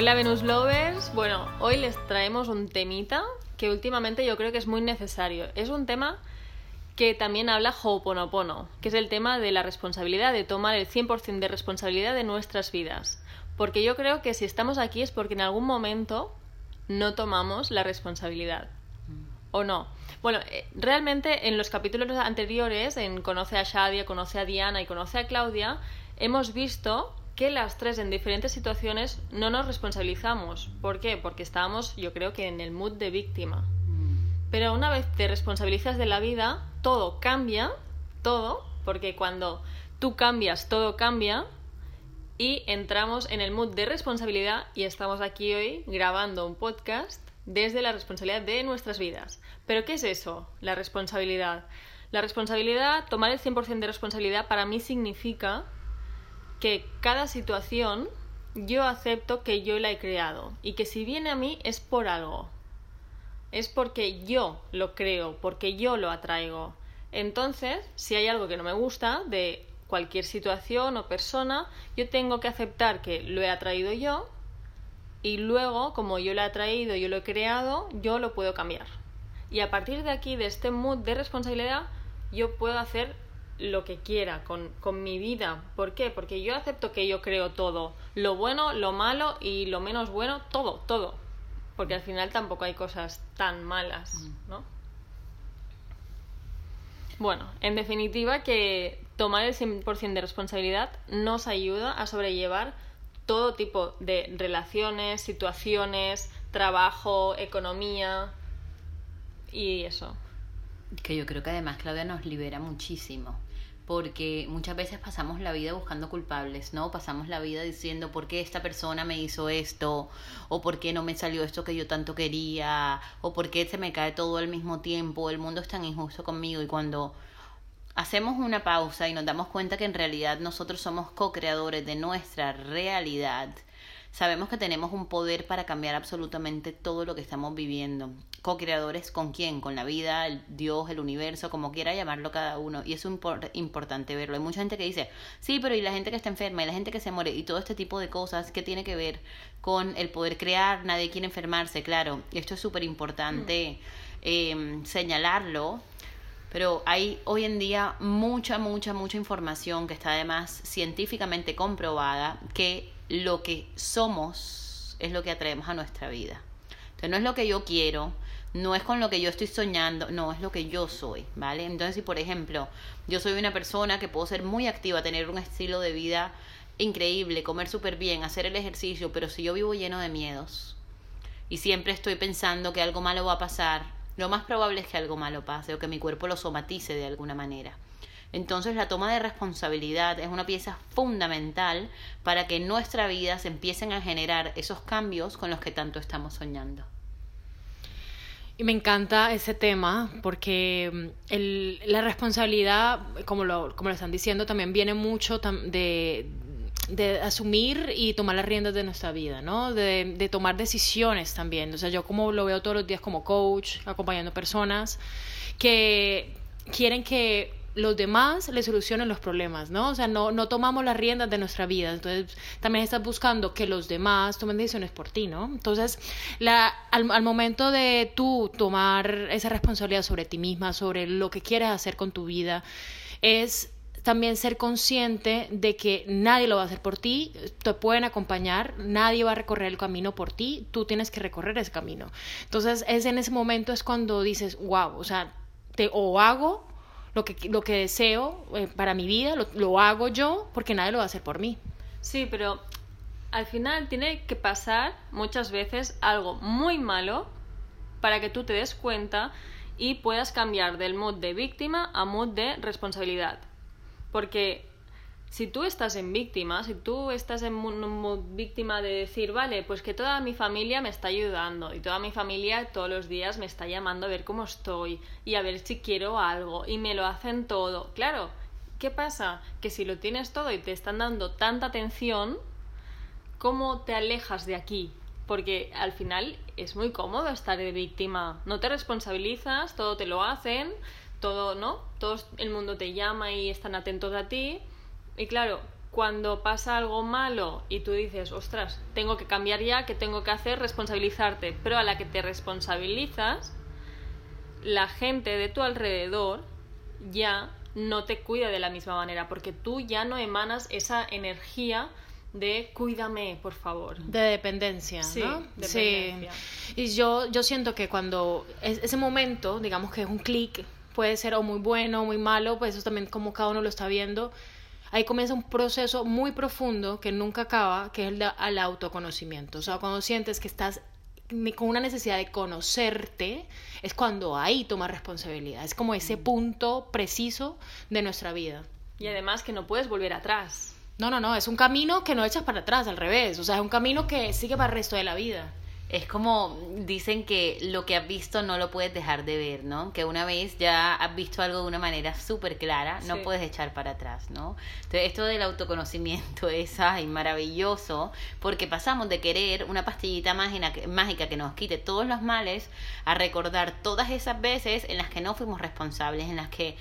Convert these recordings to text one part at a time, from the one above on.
Hola Venus Lovers, bueno, hoy les traemos un temita que últimamente yo creo que es muy necesario. Es un tema que también habla Ho'oponopono, que es el tema de la responsabilidad, de tomar el 100% de responsabilidad de nuestras vidas. Porque yo creo que si estamos aquí es porque en algún momento no tomamos la responsabilidad. ¿O no? Bueno, eh, realmente en los capítulos anteriores, en Conoce a Shadia, Conoce a Diana y Conoce a Claudia, hemos visto que las tres en diferentes situaciones no nos responsabilizamos. ¿Por qué? Porque estábamos, yo creo que en el mood de víctima. Mm. Pero una vez te responsabilizas de la vida, todo cambia, todo, porque cuando tú cambias, todo cambia, y entramos en el mood de responsabilidad y estamos aquí hoy grabando un podcast desde la responsabilidad de nuestras vidas. Pero ¿qué es eso? La responsabilidad. La responsabilidad, tomar el 100% de responsabilidad para mí significa que cada situación yo acepto que yo la he creado y que si viene a mí es por algo. Es porque yo lo creo, porque yo lo atraigo. Entonces, si hay algo que no me gusta de cualquier situación o persona, yo tengo que aceptar que lo he atraído yo y luego, como yo lo he atraído, yo lo he creado, yo lo puedo cambiar. Y a partir de aquí, de este mood de responsabilidad, yo puedo hacer lo que quiera con, con, mi vida. ¿Por qué? Porque yo acepto que yo creo todo. Lo bueno, lo malo y lo menos bueno, todo, todo. Porque al final tampoco hay cosas tan malas, mm. ¿no? Bueno, en definitiva que tomar el 100% de responsabilidad nos ayuda a sobrellevar todo tipo de relaciones, situaciones, trabajo, economía y eso. Que yo creo que además Claudia nos libera muchísimo porque muchas veces pasamos la vida buscando culpables, ¿no? Pasamos la vida diciendo por qué esta persona me hizo esto, o por qué no me salió esto que yo tanto quería, o por qué se me cae todo al mismo tiempo, el mundo es tan injusto conmigo y cuando hacemos una pausa y nos damos cuenta que en realidad nosotros somos co-creadores de nuestra realidad, sabemos que tenemos un poder para cambiar absolutamente todo lo que estamos viviendo. Co-creadores con quién? Con la vida, el Dios, el universo, como quiera llamarlo cada uno. Y eso es importante verlo. Hay mucha gente que dice, sí, pero y la gente que está enferma, y la gente que se muere, y todo este tipo de cosas, ¿qué tiene que ver con el poder crear? Nadie quiere enfermarse, claro. Esto es súper importante em, señalarlo. Pero hay hoy en día mucha, mucha, mucha información que está además científicamente comprobada que lo que somos es lo que atraemos a nuestra vida. Entonces no es lo que yo quiero, no es con lo que yo estoy soñando, no, es lo que yo soy, ¿vale? Entonces si por ejemplo yo soy una persona que puedo ser muy activa, tener un estilo de vida increíble, comer súper bien, hacer el ejercicio, pero si yo vivo lleno de miedos y siempre estoy pensando que algo malo va a pasar, lo más probable es que algo malo pase o que mi cuerpo lo somatice de alguna manera. Entonces la toma de responsabilidad es una pieza fundamental para que en nuestra vida se empiecen a generar esos cambios con los que tanto estamos soñando. Y me encanta ese tema porque mm, el, la responsabilidad, como lo, como lo están diciendo, también viene mucho de, de asumir y tomar las riendas de nuestra vida, ¿no? De, de, tomar decisiones también. O sea, yo como lo veo todos los días como coach, acompañando personas que quieren que los demás le solucionen los problemas, ¿no? O sea, no, no tomamos las riendas de nuestra vida. Entonces, también estás buscando que los demás tomen decisiones por ti, ¿no? Entonces, la, al, momento de tú tomar esa responsabilidad sobre ti misma, sobre lo que quieres hacer con tu vida, es también ser consciente de que nadie lo va a hacer por ti, te pueden acompañar, nadie va a recorrer el camino por ti, tú tienes que recorrer ese camino. Entonces, es en ese momento es cuando dices, wow, o sea, te o hago lo que, lo que deseo eh, para mi vida, lo, hago yo porque nadie lo va a hacer por mí. Sí, pero al final tiene que pasar muchas veces algo muy malo para que tú te des cuenta y puedas cambiar del mood de víctima a mood de responsabilidad. Porque si tú estás en víctima, si tú estás en víctima de decir, vale, pues que toda mi familia me está ayudando y toda mi familia todos los días me está llamando a ver cómo estoy y a ver si quiero algo y me lo hacen todo. Claro, ¿qué pasa? Que si lo tienes todo y te están dando tanta atención, ¿cómo te alejas de aquí? Porque al final es muy cómodo estar de víctima. No te responsabilizas, todo te lo hacen, todo, ¿no? Todo el mundo te llama y están atentos a ti y claro, cuando pasa algo malo y tú dices, ostras, tengo que cambiar ya, ¿qué tengo que hacer? Responsabilizarte. Pero a la que te responsabilizas, la gente de tu alrededor ya no te cuida de la misma manera, porque tú ya no emanas esa energía de cuídame, por favor. De dependencia, sí, ¿no? Dependencia. Sí. Y yo, yo siento que cuando ese momento, digamos que es un clic, puede ser o muy bueno o muy malo, pues eso también como cada uno lo está viendo ahí comienza un proceso muy profundo que nunca acaba, que es el, del autoconocimiento. O sea, cuando sientes que estás con una necesidad de conocerte, es cuando ahí tomas responsabilidad. Es como ese mm. punto preciso de nuestra vida. Y además que no puedes volver atrás. No, no, no, es un camino que no echas para atrás, al revés. O sea, es un camino que sigue para el resto de la vida. Es como dicen que lo que has visto no lo puedes dejar de ver, ¿no? Que una vez ya has visto algo de una manera súper clara, no puedes echar para atrás, ¿no? Entonces, esto del autoconocimiento es ay, maravilloso, porque pasamos de querer una pastillita mágica que nos quite todos los males a recordar todas esas veces en las que no fuimos responsables, en las que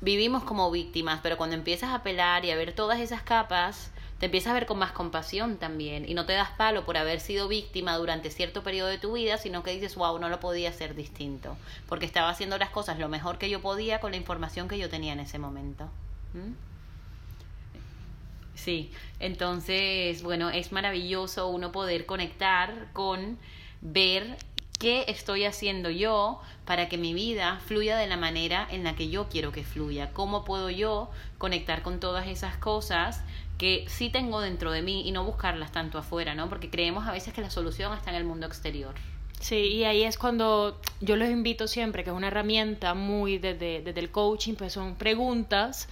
vivimos como víctimas, pero cuando empiezas a pelar y a ver todas esas capas, te empiezas a ver con más compasión también y no te das palo por haber sido víctima durante cierto periodo de tu vida, sino que dices, wow, no lo podía hacer distinto, porque estaba haciendo las cosas lo mejor que yo podía con la información que yo tenía en ese momento. ¿Mm? Sí, entonces, bueno, es maravilloso uno poder conectar con ver qué estoy haciendo yo para que mi vida fluya de la manera en la que yo quiero que fluya, cómo puedo yo conectar con todas esas cosas que sí tengo dentro de mí y no buscarlas tanto afuera, ¿no? Porque creemos a veces que la solución está en el mundo exterior. Sí, y ahí es cuando yo los invito siempre, que es una herramienta muy desde, desde el coaching, pues son preguntas,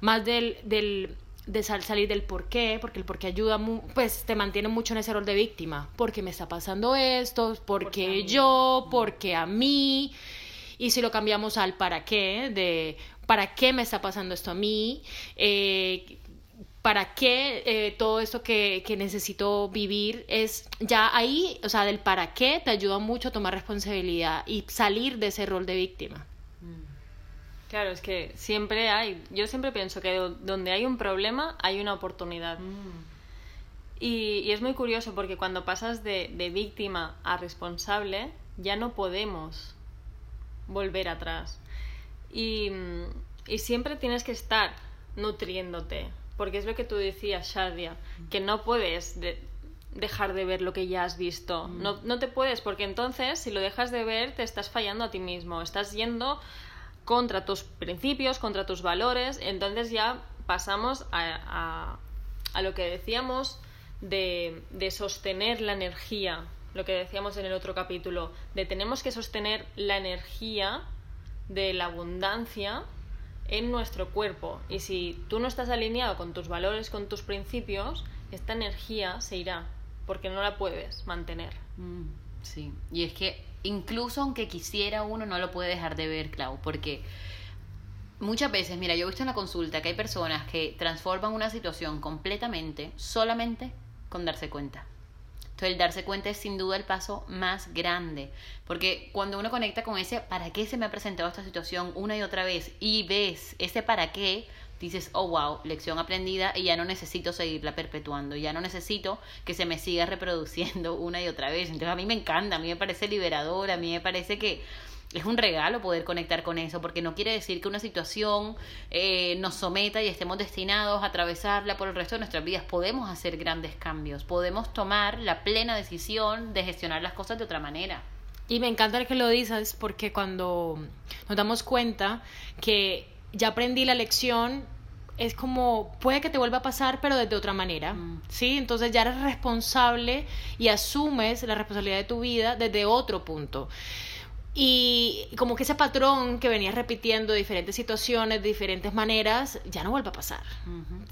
más del, del de salir del por qué, porque el por qué ayuda, pues te mantiene mucho en ese rol de víctima, porque me está pasando esto, porque, porque yo, porque a mí, y si lo cambiamos al para qué, de para qué me está pasando esto a mí, eh, para qué eh, todo esto que, que, necesito vivir es ya ahí, o sea, del para qué te ayuda mucho a tomar responsabilidad y salir de ese rol de víctima. Claro, es que siempre hay, yo siempre pienso que donde hay un problema hay una oportunidad. Mm. Y, y, es muy curioso porque cuando pasas de, de víctima a responsable, ya no podemos volver atrás. Y, y siempre tienes que estar nutriéndote, porque es lo que tú decías, Shadia, que no puedes dejar de ver lo que ya has visto. Mm. No, no te puedes, porque entonces si lo dejas de ver te estás fallando a ti mismo, estás yendo contra tus principios, contra tus valores, entonces ya pasamos a, a, lo que decíamos de, de sostener la energía, lo que decíamos en el otro capítulo, de tenemos que sostener la energía de la abundancia en nuestro cuerpo. Y si tú no estás alineado con tus valores, con tus principios, esta energía se irá, porque no la puedes mantener. Mm, sí, y es que incluso aunque quisiera uno, no lo puede dejar de ver, Clau, porque muchas veces, mira, yo he visto en la consulta que hay personas que transforman una situación completamente solamente con darse cuenta. Entonces el darse cuenta es sin duda el paso más grande, porque cuando uno conecta con ese para qué se me ha presentado esta situación una y otra vez y ves ese para qué, dices, oh wow, lección aprendida y ya no necesito seguirla perpetuando, ya no necesito que se me siga reproduciendo una y otra vez. Entonces a mí me encanta, a mí me parece liberador, a mí me parece que es un regalo poder conectar con eso, porque no quiere decir que una situación eh, nos someta y estemos destinados a atravesarla por el resto de nuestras vidas. Podemos hacer grandes cambios, podemos tomar la plena decisión de gestionar las cosas de otra manera. Y me encanta que lo dices porque cuando nos damos cuenta que ya aprendí la lección, es como, puede que te vuelva a pasar, pero desde otra manera, mm. ¿sí? Entonces ya eres responsable y asumes la responsabilidad de tu vida desde otro punto Y como que ese patrón que venías repitiendo diferentes situaciones, de diferentes maneras, ya no vuelve a pasar.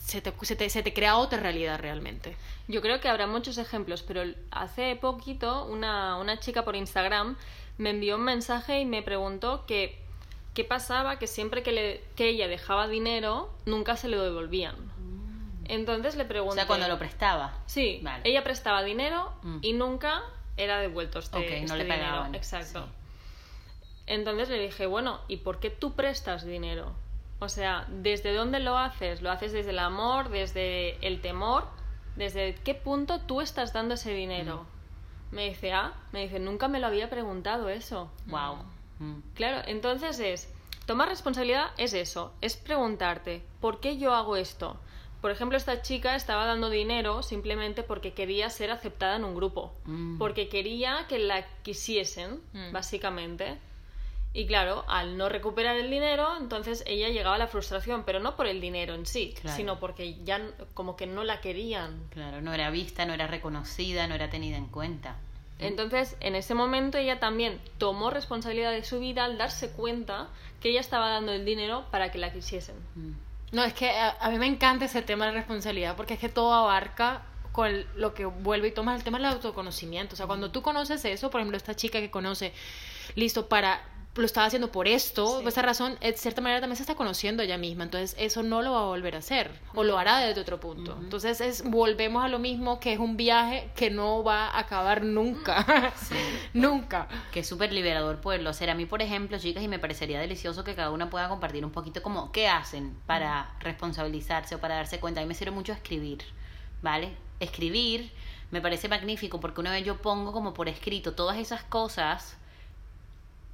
se, te, se, te, se te crea otra realidad realmente. Yo creo que habrá muchos ejemplos, pero hace poquito una, una chica por Instagram me envió un mensaje y me preguntó que qué pasaba que siempre que, le, que ella dejaba dinero, nunca se lo devolvían. Mm. Entonces le pregunté... O sea, cuando lo prestaba. Sí, Vale. ella prestaba dinero Mm. y nunca era devuelto este, Ok, no este le dinero. pagaban. Exacto. Sí. Entonces le dije, bueno, ¿y por qué tú prestas dinero? O sea, ¿desde dónde lo haces? ¿Lo haces desde el amor, desde el temor? ¿Desde qué punto tú estás dando ese dinero? Me dice, ah, me dice, nunca me lo había preguntado eso. Wow. Mm. Claro, entonces es, tomar responsabilidad es eso, es preguntarte, ¿por qué yo hago esto? Por ejemplo, esta chica estaba dando dinero simplemente porque quería ser aceptada en un grupo, Mm. porque quería que la quisiesen, Mm. básicamente. Y claro, al no recuperar el dinero, entonces ella llegaba a la frustración, pero no por el dinero en sí, Claro. sino porque ya como que no la querían. Claro, no era vista, no era reconocida, no era tenida en cuenta. Entonces, en ese momento ella también tomó responsabilidad de su vida al darse cuenta que ella estaba dando el dinero para que la quisiesen. Mm. No, es que a, a mí me encanta ese tema de responsabilidad porque es que todo abarca con lo que vuelve y toma el tema del autoconocimiento. O sea, cuando tú conoces eso, por ejemplo, esta chica que conoce, listo, para lo estaba haciendo por esto, Sí. por esta razón, de cierta manera también se está conociendo ella misma, entonces eso no lo va a volver a hacer, o lo hará desde otro punto. Entonces es, volvemos a lo mismo, que es un viaje que no va a acabar nunca, nunca. Que es súper liberador poderlo hacer. A mí, por ejemplo, chicas, y me parecería delicioso que cada una pueda compartir un poquito como qué hacen para responsabilizarse o para darse cuenta. A mí me sirve mucho escribir, ¿vale? Escribir me parece magnífico porque una vez yo pongo como por escrito todas esas cosas,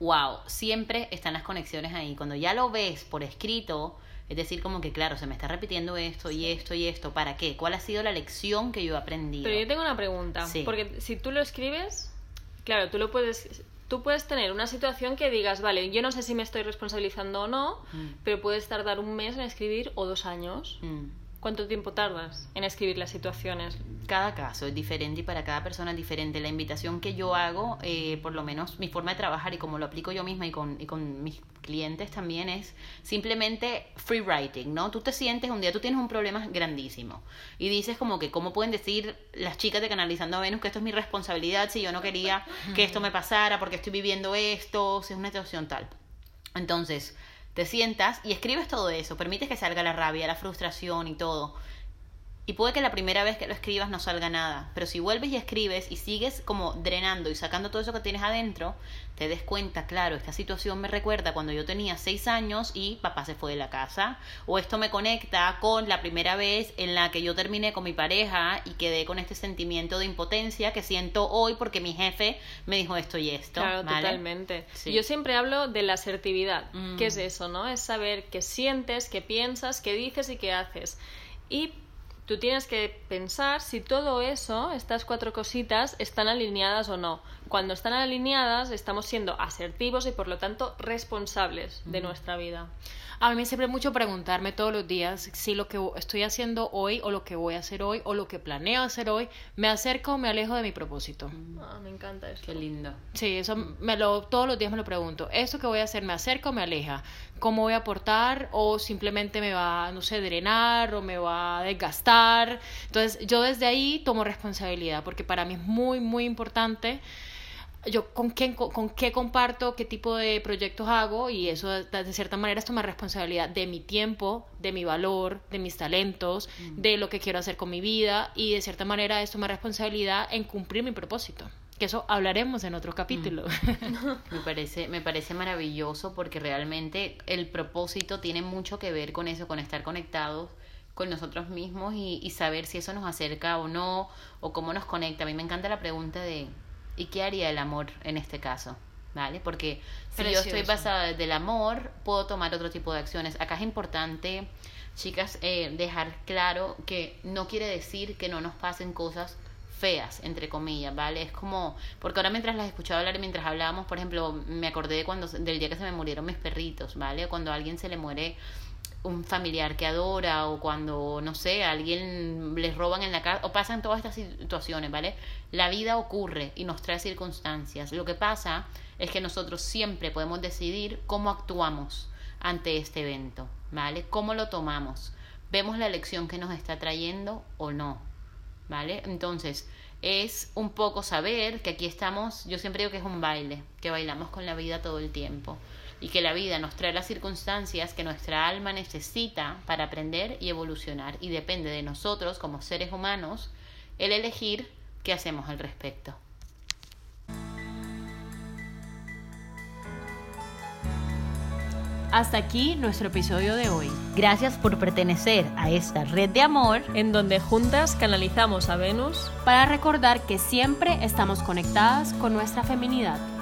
wow, siempre están las conexiones ahí. Cuando ya lo ves por escrito, es decir, como que claro, se me está repitiendo esto y esto y esto, ¿para qué? ¿Cuál ha sido la lección que yo he aprendido? Pero yo tengo una pregunta, Sí. porque si tú lo escribes, claro, tú lo puedes tú puedes tener una situación que digas, vale, yo no sé si me estoy responsabilizando o no, Mm. pero puedes tardar un mes en escribir o dos años. Mm. ¿Cuánto tiempo tardas en escribir las situaciones? cada caso es diferente y para cada persona es diferente. La invitación que yo hago, eh, por lo menos mi forma de trabajar y como lo aplico yo misma y con, y con mis clientes también es simplemente free writing, ¿no? Tú te sientes, un día tú tienes un problema grandísimo y dices como que, ¿cómo pueden decir las chicas de Canalizando a Venus que esto es mi responsabilidad si yo no quería que esto me pasara porque estoy viviendo esto, si es una situación tal? Entonces, te sientas y escribes todo eso, permites que salga la rabia, la frustración y todo. Y puede que la primera vez que lo escribas no salga nada, pero si vuelves y escribes y sigues como drenando y sacando todo eso que tienes adentro, te des cuenta, claro, esta situación me recuerda cuando yo tenía seis años y papá se fue de la casa, o esto me conecta con la primera vez en la que yo terminé con mi pareja y quedé con este sentimiento de impotencia que siento hoy porque mi jefe me dijo esto y esto. Claro, ¿vale? totalmente. Sí. Yo siempre hablo de la asertividad. Mm. ¿Qué es eso, no? Es saber qué sientes, qué piensas, qué dices y qué haces. Y tú tienes que pensar si todo eso, estas cuatro cositas, están alineadas o no. Cuando están alineadas, estamos siendo asertivos y por lo tanto responsables de nuestra vida. A mí me sirve mucho preguntarme todos los días si lo que estoy haciendo hoy o lo que voy a hacer hoy o lo que planeo hacer hoy me acerca o me alejo de mi propósito. Ah, me encanta esto. Qué lindo. Sí, eso me lo, todos los días me lo pregunto. ¿Esto que voy a hacer me acerca o me aleja? ¿Cómo voy a aportar? ¿O simplemente me va, no sé, drenar o me va a desgastar? Entonces, yo desde ahí tomo responsabilidad porque para mí es muy, muy importante yo con quién con, con qué comparto, qué tipo de proyectos hago y eso de, cierta manera es tomar responsabilidad de mi tiempo, de mi valor, de mis talentos, de lo que quiero hacer con mi vida y de cierta manera es tomar responsabilidad en cumplir mi propósito. Que eso hablaremos en otro capítulo. Me parece, me parece maravilloso porque realmente el propósito tiene mucho que ver con eso, con estar conectados con nosotros mismos y, y saber si eso nos acerca o no, o cómo nos conecta. A mí me encanta la pregunta de ¿y qué haría el amor en este caso? ¿Vale? Porque si yo estoy basada desde el amor, puedo tomar otro tipo de acciones. Acá es importante, chicas, eh, dejar claro que no quiere decir que no nos pasen cosas feas, entre comillas, ¿vale? Es como, porque ahora mientras las escuchaba hablar y mientras hablábamos, por ejemplo, me acordé de cuando, del día que se me murieron mis perritos, ¿vale? Cuando a alguien se le muere un familiar que adora o cuando, no sé, alguien les roban en la casa o pasan todas estas situaciones, ¿vale? La vida ocurre y nos trae circunstancias. Lo que pasa es que nosotros siempre podemos decidir cómo actuamos ante este evento, ¿vale? ¿Cómo lo tomamos? ¿Vemos la lección que nos está trayendo o no? ¿Vale? Entonces, es un poco saber que aquí estamos, yo siempre digo que es un baile, que bailamos con la vida todo el tiempo y que la vida nos trae las circunstancias que nuestra alma necesita para aprender y evolucionar y depende de nosotros como seres humanos el elegir qué hacemos al respecto. Hasta aquí nuestro episodio de hoy. Gracias por pertenecer a esta red de amor en donde juntas canalizamos a Venus para recordar que siempre estamos conectadas con nuestra feminidad.